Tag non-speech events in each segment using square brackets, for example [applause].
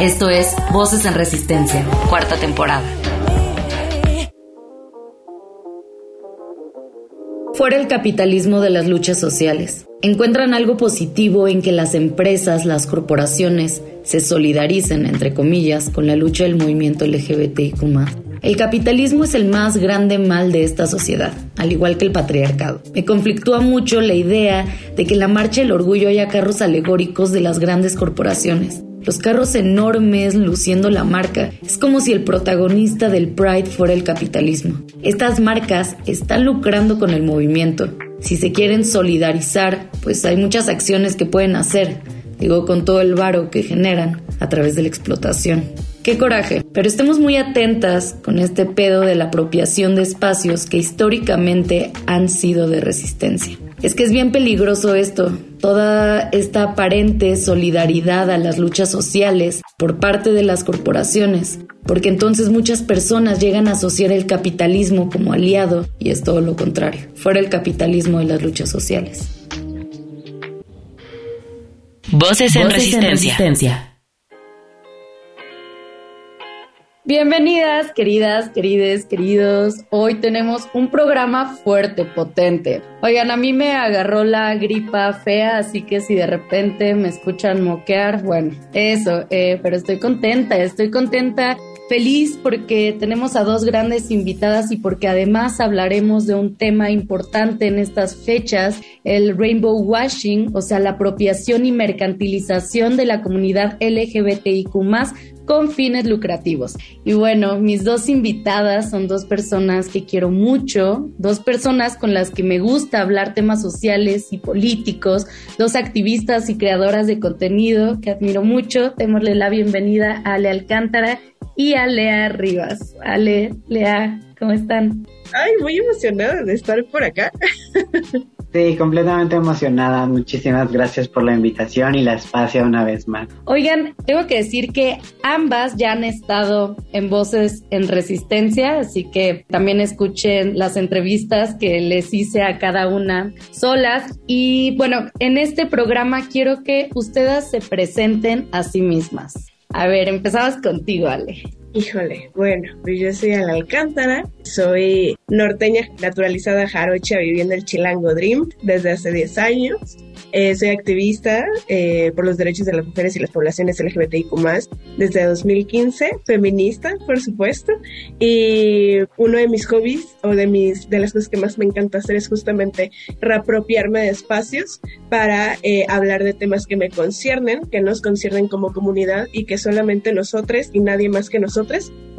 Esto es Voces en Resistencia, cuarta temporada. Fuera el capitalismo de las luchas sociales. Encuentran algo positivo en que las empresas, las corporaciones, se solidaricen, entre comillas, con la lucha del movimiento LGBTIQ. El capitalismo es el más grande mal de esta sociedad, al igual que el patriarcado. Me conflictúa mucho la idea de que la marcha del orgullo haya carros alegóricos de las grandes corporaciones los carros enormes luciendo la marca. Es como si el protagonista del Pride fuera el capitalismo. Estas marcas están lucrando con el movimiento. Si se quieren solidarizar, pues hay muchas acciones que pueden hacer, digo con todo el varo que generan a través de la explotación. Qué coraje, pero estemos muy atentas con este pedo de la apropiación de espacios que históricamente han sido de resistencia. Es que es bien peligroso esto, toda esta aparente solidaridad a las luchas sociales por parte de las corporaciones, porque entonces muchas personas llegan a asociar el capitalismo como aliado y es todo lo contrario, fuera el capitalismo de las luchas sociales. Voces en, resistencia. Bienvenidas, queridas, querides, queridos. Hoy tenemos un programa fuerte, potente. Oigan, a mí me agarró la gripa fea, así que si de repente me escuchan moquear, bueno, eso, eh, pero estoy contenta, estoy contenta Feliz porque tenemos a dos grandes invitadas y porque además hablaremos de un tema importante en estas fechas, el rainbow washing, o sea, la apropiación y mercantilización de la comunidad LGBTIQ con fines lucrativos. Y bueno, mis dos invitadas son dos personas que quiero mucho, dos personas con las que me gusta hablar temas sociales y políticos, dos activistas y creadoras de contenido que admiro mucho. Démosle la bienvenida a Ale Alcántara y a Lea Rivas. Ale, Lea, ¿cómo están? Ay, muy emocionada de estar por acá. [laughs] Sí, completamente emocionada. Muchísimas gracias por la invitación y la espacio una vez más. Oigan, tengo que decir que ambas ya han estado en Voces en Resistencia, así que también escuchen las entrevistas que les hice a cada una solas. Y bueno, en este programa quiero que ustedes se presenten a sí mismas. A ver, empezamos contigo, Ale. Híjole, bueno, pues yo soy Al Alcántara, soy norteña naturalizada jarocha viviendo el Chilango Dream desde hace 10 años. Eh, soy activista eh, por los derechos de las mujeres y las poblaciones LGBTIQ desde 2015, feminista, por supuesto. Y uno de mis hobbies o de, mis, de las cosas que más me encanta hacer es justamente reapropiarme de espacios para eh, hablar de temas que me conciernen, que nos conciernen como comunidad y que solamente nosotros y nadie más que nosotros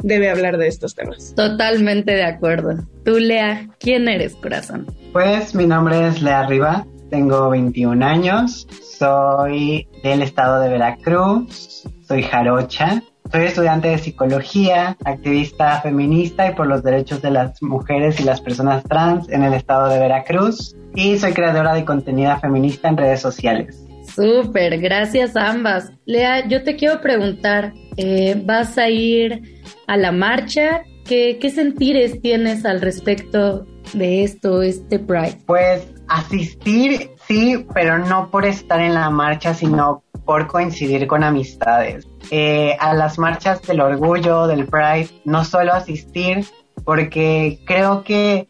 debe hablar de estos temas. Totalmente de acuerdo. Tú, Lea, ¿quién eres, corazón? Pues mi nombre es Lea Riva, tengo 21 años, soy del estado de Veracruz, soy jarocha, soy estudiante de psicología, activista feminista y por los derechos de las mujeres y las personas trans en el estado de Veracruz y soy creadora de contenido feminista en redes sociales. Súper, gracias a ambas. Lea, yo te quiero preguntar, eh, ¿vas a ir a la marcha? ¿Qué, ¿Qué sentires tienes al respecto de esto, este Pride? Pues asistir, sí, pero no por estar en la marcha, sino por coincidir con amistades. Eh, a las marchas del orgullo, del Pride, no solo asistir, porque creo que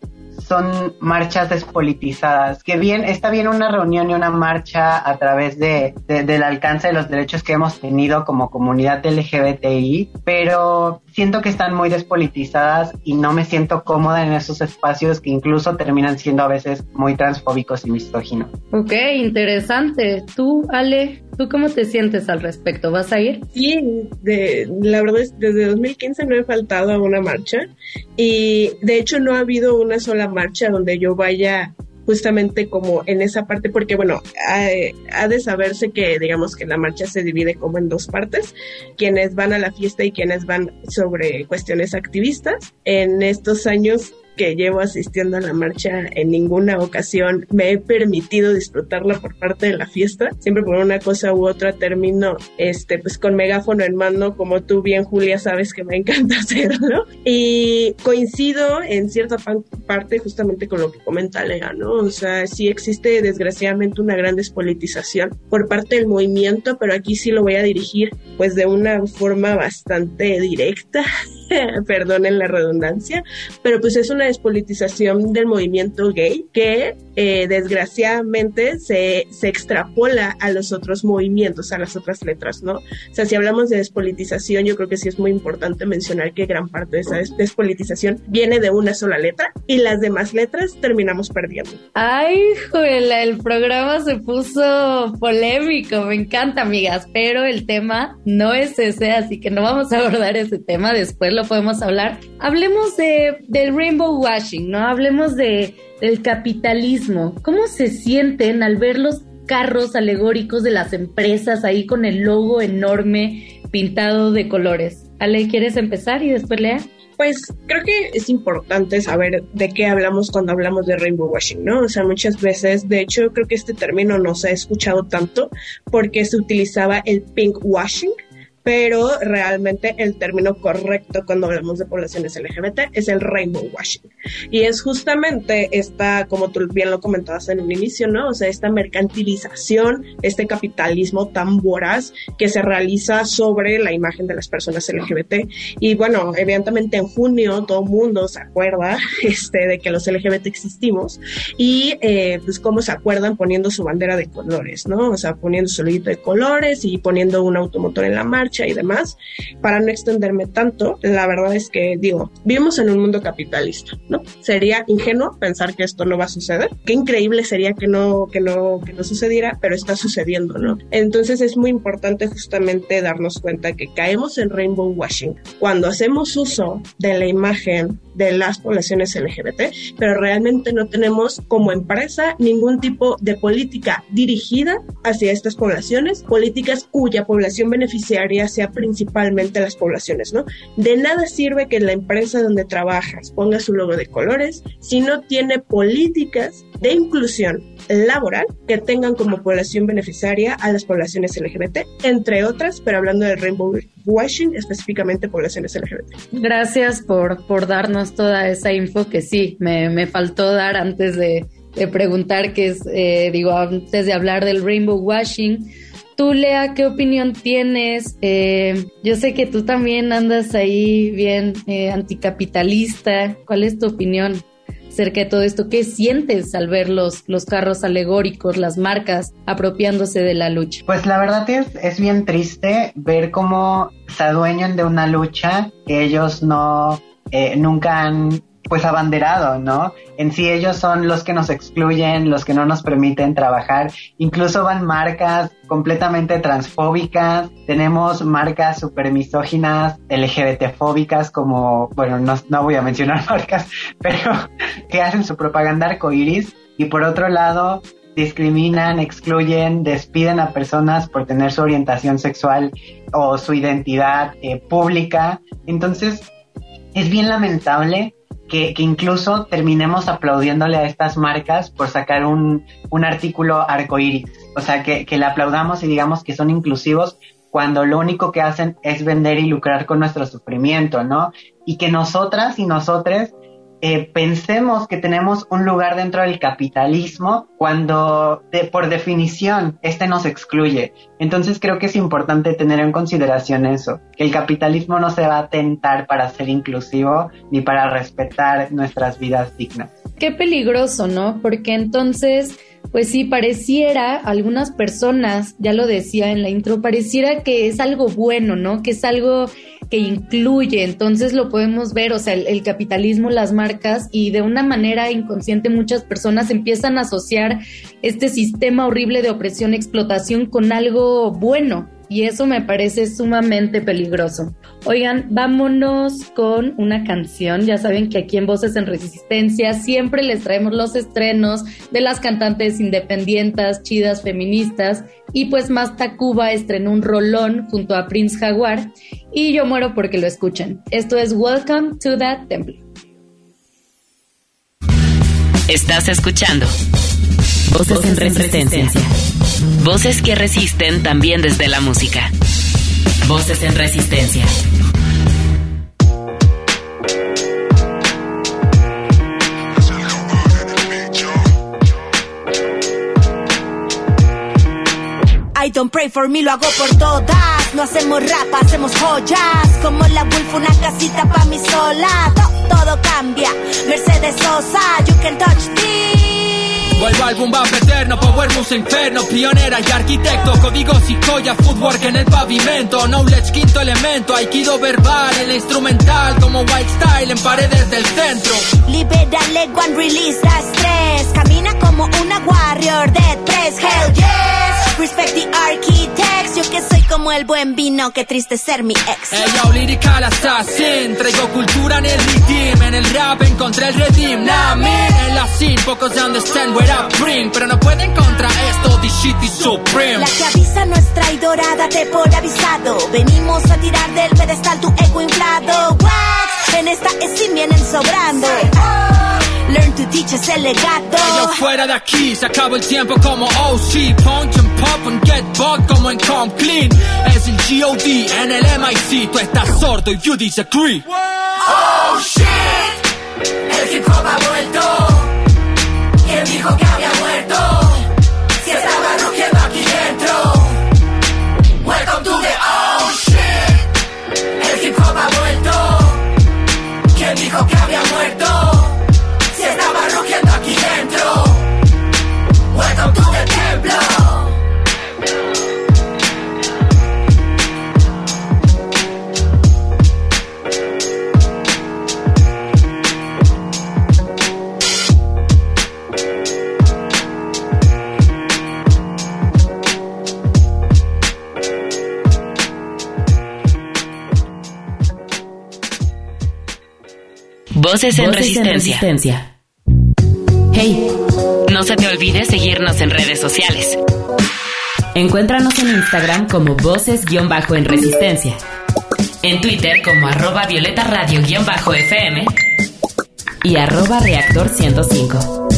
son marchas despolitizadas, que bien, está bien una reunión y una marcha a través de, del alcance de los derechos que hemos tenido como comunidad LGBTI, pero siento que están muy despolitizadas y no me siento cómoda en esos espacios que incluso terminan siendo a veces muy transfóbicos y misóginos. Ok, interesante. Tú, Ale, ¿tú cómo te sientes al respecto? ¿Vas a ir? Sí, de, la verdad es desde 2015 no he faltado a una marcha y de hecho no ha habido una sola marcha donde yo vaya justamente como en esa parte, porque bueno, ha, de saberse que digamos que la marcha se divide como en dos partes, quienes van a la fiesta y quienes van sobre cuestiones activistas. En estos años que llevo asistiendo a la marcha en ninguna ocasión me he permitido disfrutarla por parte de la fiesta. Siempre por una cosa u otra termino este pues con megáfono en mano, como tú bien Julia sabes que me [laughs] encanta hacerlo. Y coincido en cierta parte justamente con lo que comenta Lea, ¿no? O sea, sí existe desgraciadamente una gran despolitización por parte del movimiento, pero aquí sí lo voy a dirigir pues de una forma bastante directa, [laughs] perdonen la redundancia, pero pues es una despolitización del movimiento gay que eh, desgraciadamente se, se extrapola a los otros movimientos, a las otras letras, ¿no? O sea, si hablamos de despolitización, yo creo que sí es muy importante mencionar que gran parte de esa despolitización viene de una sola letra y las demás letras terminamos perdiendo. Ay, juela, el programa se puso polémico, me encanta, amigas, pero el tema no es ese, así que no vamos a abordar ese tema, después lo podemos hablar. Hablemos de, del Rainbow washing, ¿no? Hablemos de, del capitalismo. ¿Cómo se sienten al ver los carros alegóricos de las empresas ahí con el logo enorme pintado de colores? Ale, ¿quieres empezar y después lea? Pues creo que es importante saber de qué hablamos cuando hablamos de rainbow washing, ¿no? O sea, muchas veces, de hecho, creo que este término no se ha escuchado tanto porque se utilizaba el pink washing, pero realmente el término correcto cuando hablamos de poblaciones LGBT es el rainbow washing. Y es justamente esta, como tú bien lo comentabas en un inicio, ¿no? O sea, esta mercantilización, este capitalismo tan voraz que se realiza sobre la imagen de las personas LGBT. Y bueno, evidentemente en junio todo mundo se acuerda [laughs] este, de que los LGBT existimos y eh, pues cómo se acuerdan poniendo su bandera de colores, ¿no? O sea, poniendo su de colores y poniendo un automotor en la marcha y demás, para no extenderme tanto, la verdad es que digo, vivimos en un mundo capitalista, ¿no? Sería ingenuo pensar que esto no va a suceder. Qué increíble sería que no, que no, que no sucediera, pero está sucediendo, ¿no? Entonces es muy importante justamente darnos cuenta que caemos en rainbow washing cuando hacemos uso de la imagen de las poblaciones LGBT, pero realmente no tenemos como empresa ningún tipo de política dirigida hacia estas poblaciones, políticas cuya población beneficiaria sea principalmente las poblaciones, ¿no? De nada sirve que la empresa donde trabajas ponga su logo de colores si no tiene políticas de inclusión laboral que tengan como población beneficiaria a las poblaciones LGBT, entre otras, pero hablando del rainbow washing, específicamente poblaciones LGBT. Gracias por, por darnos toda esa info que sí, me, me faltó dar antes de, preguntar, que es, eh, digo, antes de hablar del rainbow washing Tú, Lea, ¿qué opinión tienes? Eh, yo sé que tú también andas ahí bien eh, anticapitalista. ¿Cuál es tu opinión acerca de todo esto? ¿Qué sientes al ver los, los carros alegóricos, las marcas apropiándose de la lucha? Pues la verdad es, es bien triste ver cómo se adueñan de una lucha que ellos no eh, nunca han pues abanderado, ¿no? En sí ellos son los que nos excluyen, los que no nos permiten trabajar. Incluso van marcas completamente transfóbicas, tenemos marcas super misóginas, LGBTfóbicas como, bueno, no, no voy a mencionar [laughs] marcas, pero que hacen su propaganda arcoiris y por otro lado discriminan, excluyen, despiden a personas por tener su orientación sexual o su identidad eh, pública. Entonces, es bien lamentable que, incluso terminemos aplaudiéndole a estas marcas por sacar un, un artículo arcoíris. O sea, que, que le aplaudamos y digamos que son inclusivos cuando lo único que hacen es vender y lucrar con nuestro sufrimiento, ¿no? Y que nosotras y nosotres eh, pensemos que tenemos un lugar dentro del capitalismo cuando por definición este nos excluye. Entonces creo que es importante tener en consideración eso, que el capitalismo no se va a tentar para ser inclusivo ni para respetar nuestras vidas dignas. Qué peligroso, ¿no? Porque entonces pues sí, pareciera, algunas personas, ya lo decía en la intro, pareciera que es algo bueno, ¿no? Que es algo que incluye, entonces lo podemos ver, o sea, el, capitalismo, las marcas y de una manera inconsciente muchas personas empiezan a asociar este sistema horrible de opresión, explotación con algo bueno, y eso me parece sumamente peligroso. Oigan, vámonos con una canción. Ya saben que aquí en Voces en Resistencia siempre les traemos los estrenos de las cantantes independientes, chidas, feministas. Y pues Más Tacuba estrenó un rolón junto a Prince Jaguar. Y yo muero porque lo escuchen. Esto es Welcome to that Temple. Estás escuchando Voces, en, resistencia. Voces que resisten también desde la música. Voces en resistencia. I don't pray for me, lo hago por todas. No hacemos rap, hacemos joyas. Como la Wolf, una casita pa' mi sola. todo cambia. Mercedes Sosa, you can touch me. Vuelvo al boom bap eterno, power moves inferno. Pionera y arquitecto, códigos y joya Footwork en el pavimento, knowledge quinto elemento Aikido verbal, el instrumental Como white style en paredes del centro. Libera one release da estrés Camina como una warrior de tres, hell yes Respect the architects, yo que soy como el buen vino Qué triste ser mi ex Hey yo, lyrical assassin Traigo cultura en el redeem En el rap encontré el redeem Nah, en la scene Pocos understand where pero no pueden contra esto, this shit is supreme. La que avisa no es traidora, date por avisado. Venimos a tirar del pedestal tu ego inflado. Wax, en esta es vienen sobrando. Learn to teach es el legado. Yo fuera de aquí, se acabó el tiempo como OC. Punch and pop and get bugged como en Come Clean. Es el G.O.D. en el MIC. Tú estás sordo y you disagree. Oh shit, el hip hop ha vuelto. Voces, en, resistencia. Hey, no se te olvide seguirnos en redes sociales. Encuéntranos en Instagram como Voces-en Resistencia. En Twitter como arroba Violeta Radio-FM y arroba Reactor 105.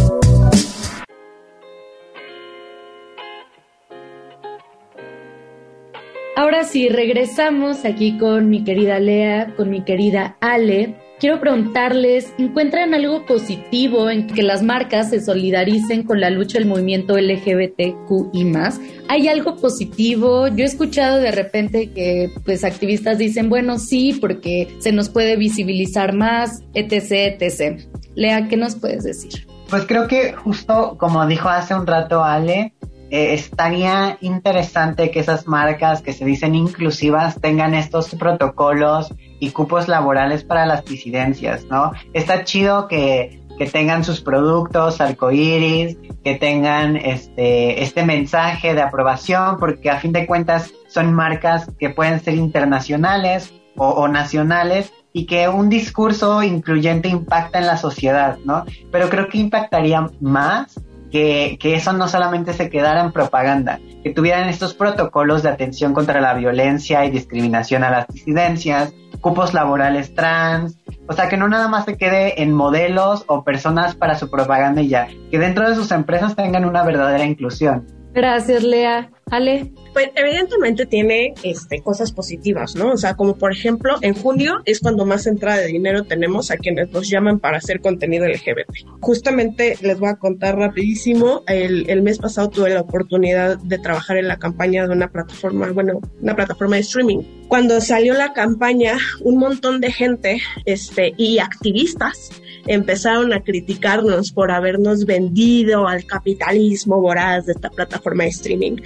Ahora sí, regresamos aquí con mi querida Lea, con mi querida Ale quiero preguntarles, ¿encuentran algo positivo en que las marcas se solidaricen con la lucha del movimiento LGBTQI más? ¿Hay algo positivo? Yo he escuchado de repente que pues activistas dicen, bueno, sí, porque se nos puede visibilizar más, etc., etc. Lea, ¿qué nos puedes decir? Pues creo que justo como dijo hace un rato Ale, eh, estaría interesante que esas marcas que se dicen inclusivas tengan estos protocolos y cupos laborales para las disidencias, ¿no? Está chido que, que tengan sus productos arcoíris, que tengan este, este mensaje de aprobación, porque a fin de cuentas son marcas que pueden ser internacionales o, nacionales y que un discurso incluyente impacta en la sociedad, ¿no? Pero creo que impactaría más que, que, eso no solamente se quedara en propaganda, que tuvieran estos protocolos de atención contra la violencia y discriminación a las disidencias, cupos laborales trans, o sea, que no nada más se quede en modelos o personas para su propaganda y ya, que dentro de sus empresas tengan una verdadera inclusión. Gracias, Lea. Ale. Pues evidentemente tiene este, cosas positivas, ¿no? O sea, como por ejemplo, en julio es cuando más entrada de dinero tenemos a quienes nos llaman para hacer contenido LGBT. Justamente les voy a contar rapidísimo, el, el mes pasado tuve la oportunidad de trabajar en la campaña de una plataforma, bueno, una plataforma de streaming. Cuando salió la campaña, un montón de gente este, y activistas empezaron a criticarnos por habernos vendido al capitalismo voraz de esta plataforma de streaming.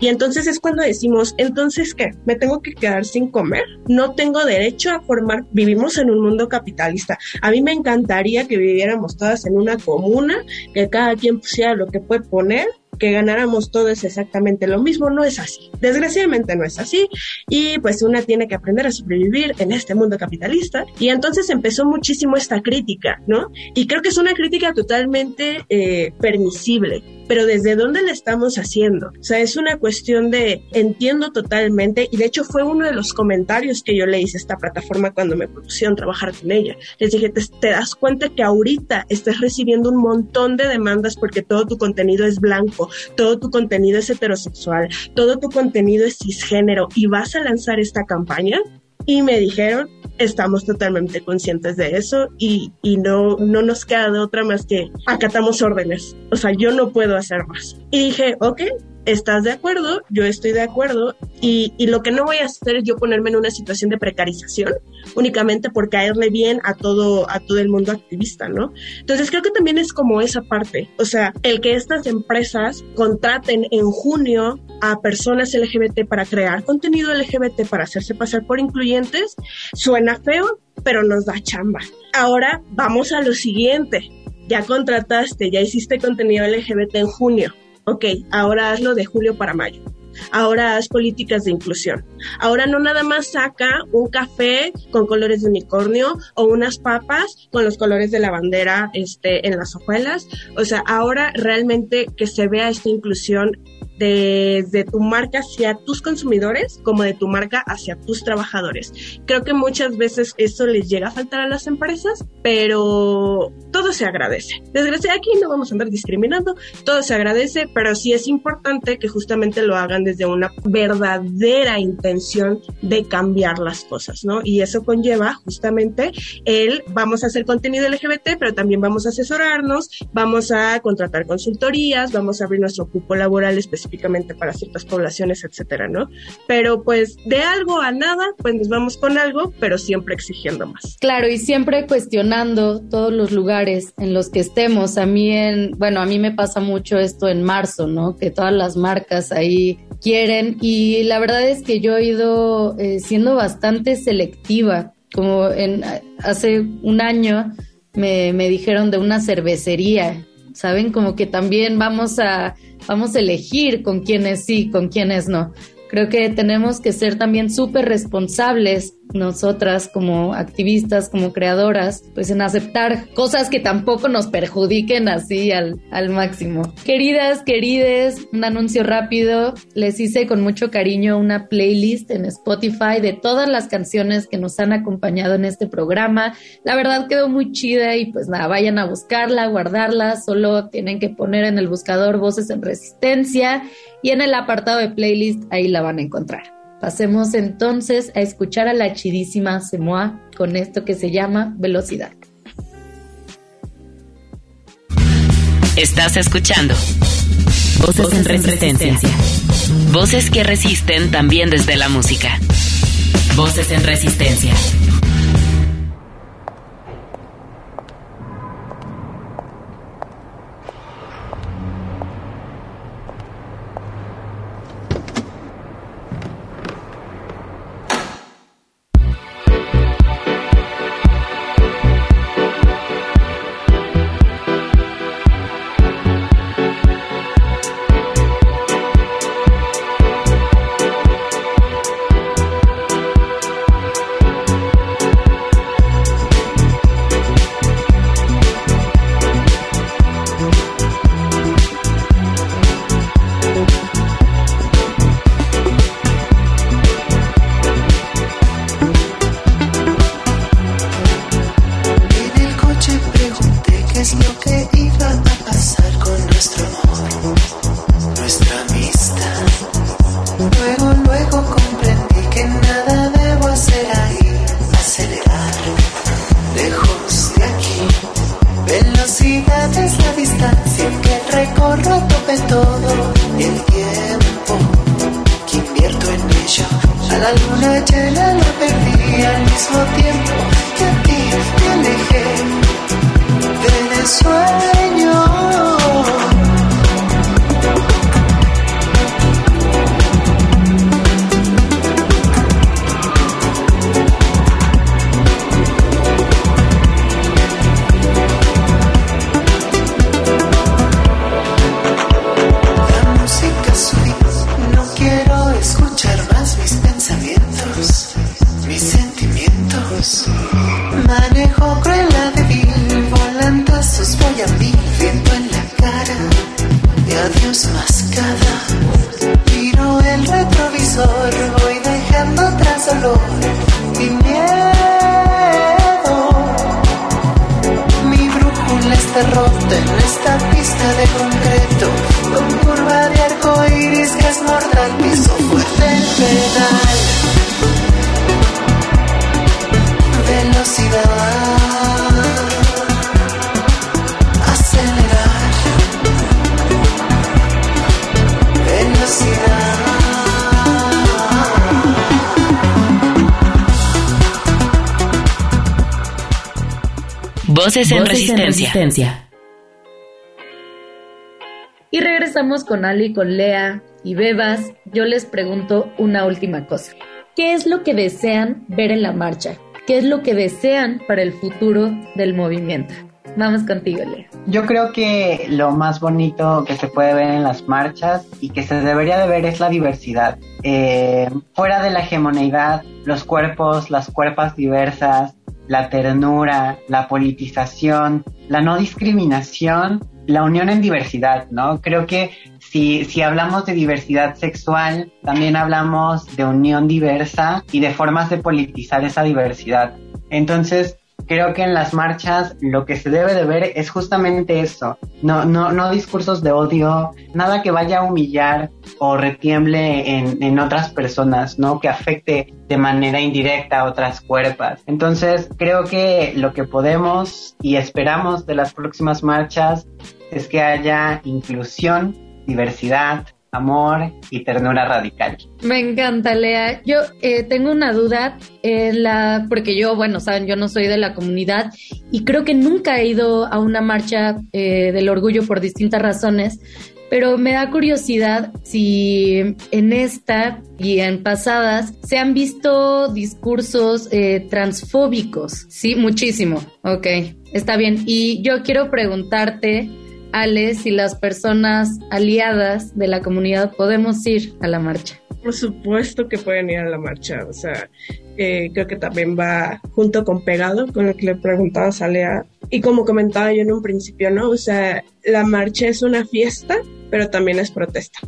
Y entonces es cuando decimos, entonces ¿qué? ¿Me tengo que quedar sin comer? No tengo derecho a formar, vivimos en un mundo capitalista. A mí me encantaría que viviéramos todas en una comuna, que cada quien pusiera lo que puede poner que ganáramos todos exactamente lo mismo. No es así. Desgraciadamente no es así. Y pues una tiene que aprender a sobrevivir en este mundo capitalista. Y entonces empezó muchísimo esta crítica, ¿no? Y creo que es una crítica totalmente eh, permisible pero desde dónde la estamos haciendo. O sea, es una cuestión de entiendo totalmente y de hecho fue uno de los comentarios que yo le hice a esta plataforma cuando me propusieron trabajar con ella. Les dije, te, te das cuenta que ahorita estás recibiendo un montón de demandas porque todo tu contenido es blanco, todo tu contenido es heterosexual, todo tu contenido es cisgénero y vas a lanzar esta campaña. Y me dijeron, estamos totalmente conscientes de eso y, y, no, no nos queda de otra más que acatamos órdenes. O sea, yo no puedo hacer más. Y dije, ok, estás de acuerdo, yo estoy de acuerdo y, y, lo que no voy a hacer es yo ponerme en una situación de precarización únicamente por caerle bien a todo, a todo el mundo activista, ¿no? Entonces creo que también es como esa parte, o sea, el que estas empresas contraten en junio a personas LGBT para crear contenido LGBT para hacerse pasar por incluyentes, suena feo, pero nos da chamba. Ahora vamos a lo siguiente. Ya contrataste, ya hiciste contenido LGBT en junio ok, ahora hazlo de julio para mayo. Ahora haz políticas de inclusión. Ahora no nada más saca un café con colores de unicornio o unas papas con los colores de la bandera este, en las hojuelas. O sea, ahora realmente que se vea esta inclusión de, tu marca hacia tus consumidores como de tu marca hacia tus trabajadores. Creo que muchas veces eso les llega a faltar a las empresas, pero todo se agradece. Desgraciadamente aquí no vamos a andar discriminando, todo se agradece, pero sí es importante que justamente lo hagan desde una verdadera intención de cambiar las cosas, ¿no? Y eso conlleva justamente el vamos a hacer contenido LGBT, pero también vamos a asesorarnos, vamos a contratar consultorías, vamos a abrir nuestro cupo laboral específicamente para ciertas poblaciones, etcétera, ¿no? Pero pues de algo a nada, pues nos vamos con algo, pero siempre exigiendo más. Claro, y siempre cuestionando todos los lugares en los que estemos. A mí en, bueno, a mí me pasa mucho esto en marzo, ¿no? Que todas las marcas ahí quieren y la verdad es que yo he ido eh, siendo bastante selectiva, como en hace un año me, me dijeron de una cervecería, ¿saben? Como que también vamos a vamos a elegir con quiénes sí, con quiénes no. Creo que tenemos que ser también súper responsables nosotras como activistas, como creadoras, pues en aceptar cosas que tampoco nos perjudiquen así al, al máximo. Queridas, querides, un anuncio rápido. Les hice con mucho cariño una playlist en Spotify de todas las canciones que nos han acompañado en este programa. La verdad quedó muy chida y pues nada, vayan a buscarla, guardarla. Solo tienen que poner en el buscador voces en resistencia y en el apartado de playlist ahí la van a encontrar. Pasemos entonces a escuchar a la chidísima Semoa con esto que se llama Velocidad. Estás escuchando Voces, en resistencia. Voces que resisten también desde la música. Voces en Resistencia. Voces en Voces resistencia. resistencia. Y regresamos con Ali, con Lea y Bebas. Yo les pregunto una última cosa. ¿Qué es lo que desean ver en la marcha? ¿Qué es lo que desean para el futuro del movimiento? Vamos contigo, Lea. Yo creo que lo más bonito que se puede ver en las marchas y que se debería de ver es la diversidad. Eh, fuera de la hegemoneidad, los cuerpos, las cuerpas diversas, la ternura, la politización, la no discriminación, la unión en diversidad, ¿no? Creo que si, si hablamos de diversidad sexual, también hablamos de unión diversa y de formas de politizar esa diversidad. Entonces, creo que en las marchas lo que se debe de ver es justamente eso, no, no, no discursos de odio, nada que vaya a humillar o retiemble en, en otras personas, ¿no? Que afecte de manera indirecta a otras cuerpas. Entonces, creo que lo que podemos y esperamos de las próximas marchas es que haya inclusión, diversidad, amor y ternura radical. Me encanta, Lea. Yo eh, tengo una duda, la, porque yo, bueno, saben, yo no soy de la comunidad y creo que nunca he ido a una marcha eh, del orgullo por distintas razones, pero me da curiosidad si en esta y en pasadas se han visto discursos eh, transfóbicos. Sí, muchísimo. Ok, está bien. Y yo quiero preguntarte, Ale, si las personas aliadas de la comunidad podemos ir a la marcha. Por supuesto que pueden ir a la marcha, o sea, eh, creo que también va junto con pegado con lo que le preguntaba a. Y como comentaba yo en un principio, ¿no? O sea, la marcha es una fiesta, pero también es protesta.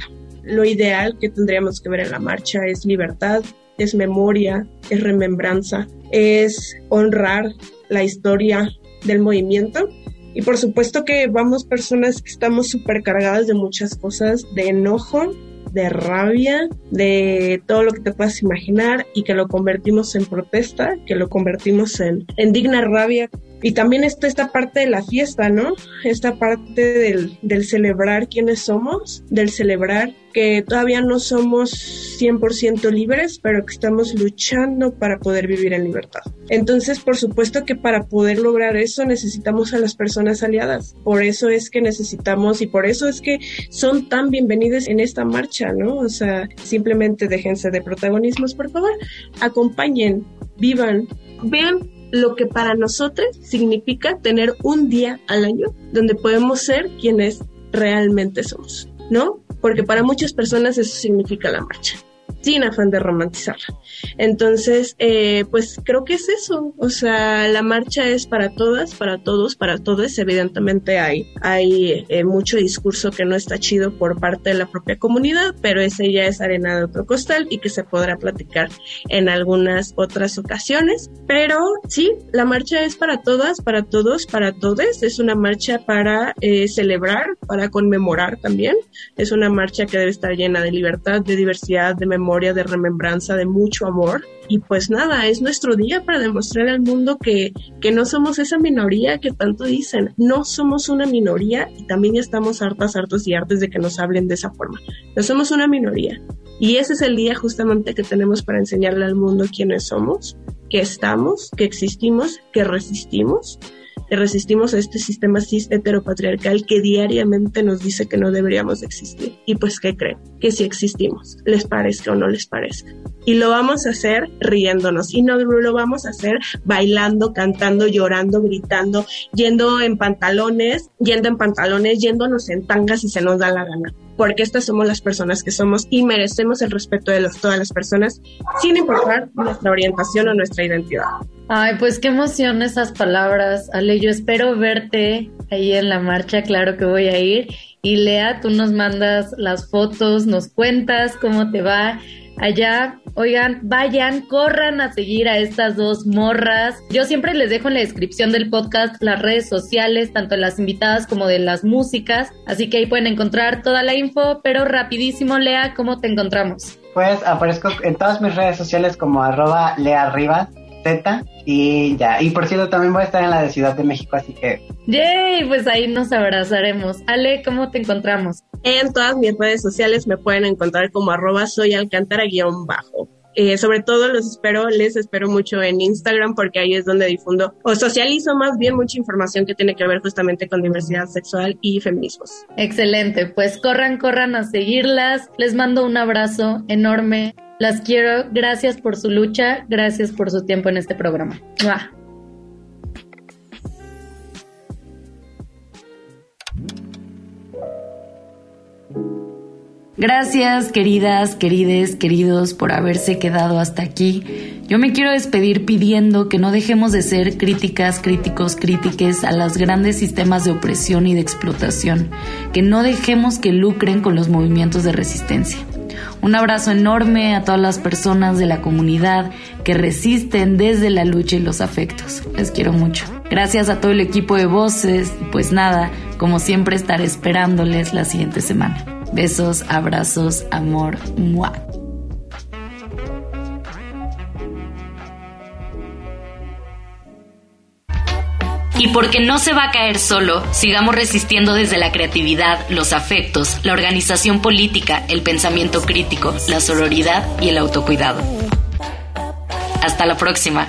Lo ideal que tendríamos que ver en la marcha es libertad, es memoria, es remembranza, es honrar la historia del movimiento. Y por supuesto que vamos personas que estamos súper cargadas de muchas cosas, de enojo, de rabia, de todo lo que te puedas imaginar y que lo convertimos en protesta, que lo convertimos en, en digna rabia. Y también está esta parte de la fiesta, ¿no? Esta parte del, del celebrar quiénes somos, del celebrar que todavía no somos 100% libres, pero que estamos luchando para poder vivir en libertad. Entonces, por supuesto que para poder lograr eso necesitamos a las personas aliadas. Por eso es que necesitamos y por eso es que son tan bienvenidos en esta marcha, ¿no? O sea, simplemente déjense de protagonismos, por favor. Acompañen, vivan, vean lo que para nosotros significa tener un día al año donde podemos ser quienes realmente somos, ¿no? Porque para muchas personas eso significa la marcha, sin afán de romantizarla. Entonces, eh, pues creo que es eso. O sea, la marcha es para todas, para todos, para todos. Evidentemente hay, hay eh, mucho discurso que no está chido por parte de la propia comunidad, pero ese ya es arena de otro costal y que se podrá platicar en algunas otras ocasiones. Pero sí, la marcha es para todas, para todos, para todes. Es una marcha para eh, celebrar, para conmemorar también. Es una marcha que debe estar llena de libertad, de diversidad, de memoria, de remembranza, de mucho amor. Y pues nada, es nuestro día para demostrar al mundo que, que no somos esa minoría que tanto dicen. No somos una minoría y también ya estamos hartas, hartos y hartos de que nos hablen de esa forma. No somos una minoría. Y ese es el día justamente que tenemos para enseñarle al mundo quiénes somos, que estamos, que existimos, que resistimos resistimos a este sistema cis heteropatriarcal que diariamente nos dice que no deberíamos existir. Y pues, ¿qué creen? Que si existimos, les parezca o no les parezca. Y lo vamos a hacer riéndonos. Y no lo vamos a hacer bailando, cantando, llorando, gritando, yendo en pantalones, yendo en pantalones, yéndonos en tangas si se nos da la gana. Porque estas somos las personas que somos y merecemos el respeto de todas las personas, sin importar nuestra orientación o nuestra identidad. Ay, pues qué emoción esas palabras, Ale. Yo espero verte ahí en la marcha, claro que voy a ir. Y Lea, tú nos mandas las fotos, nos cuentas cómo te va allá. Oigan, vayan, corran a seguir a estas dos morras. Yo siempre les dejo en la descripción del podcast las redes sociales, tanto las invitadas como de las músicas. Así que ahí pueden encontrar toda la info, pero rapidísimo, Lea, ¿cómo te encontramos? Pues aparezco en todas mis redes sociales como arroba y ya. Y por cierto, también voy a estar en la de Ciudad de México, así que. ¡Yay! Pues ahí nos abrazaremos. Ale, ¿cómo te encontramos? En todas mis redes sociales me pueden encontrar como arroba soy alcántara guion bajo. Eh, sobre todo los espero, les espero mucho en Instagram porque ahí es donde difundo o socializo más bien mucha información que tiene que ver justamente con diversidad sexual y feminismos. Excelente, pues corran, corran a seguirlas. Les mando un abrazo enorme. Las quiero. Gracias por su lucha. Gracias por su tiempo en este programa. Gracias, queridas, querides, queridos, por haberse quedado hasta aquí. Yo me quiero despedir pidiendo que no dejemos de ser críticas, críticos, crítiques a los grandes sistemas de opresión y de explotación, que no dejemos que lucren con los movimientos de resistencia. Un abrazo enorme a todas las personas de la comunidad que resisten desde la lucha y los afectos. Les quiero mucho. Gracias a todo el equipo de voces. Pues nada, como siempre estaré esperándoles la siguiente semana. Besos, abrazos, amor. ¡Mua! Y porque no se va a caer solo, sigamos resistiendo desde la creatividad, los afectos, la organización política, el pensamiento crítico, la sororidad y el autocuidado. Hasta la próxima.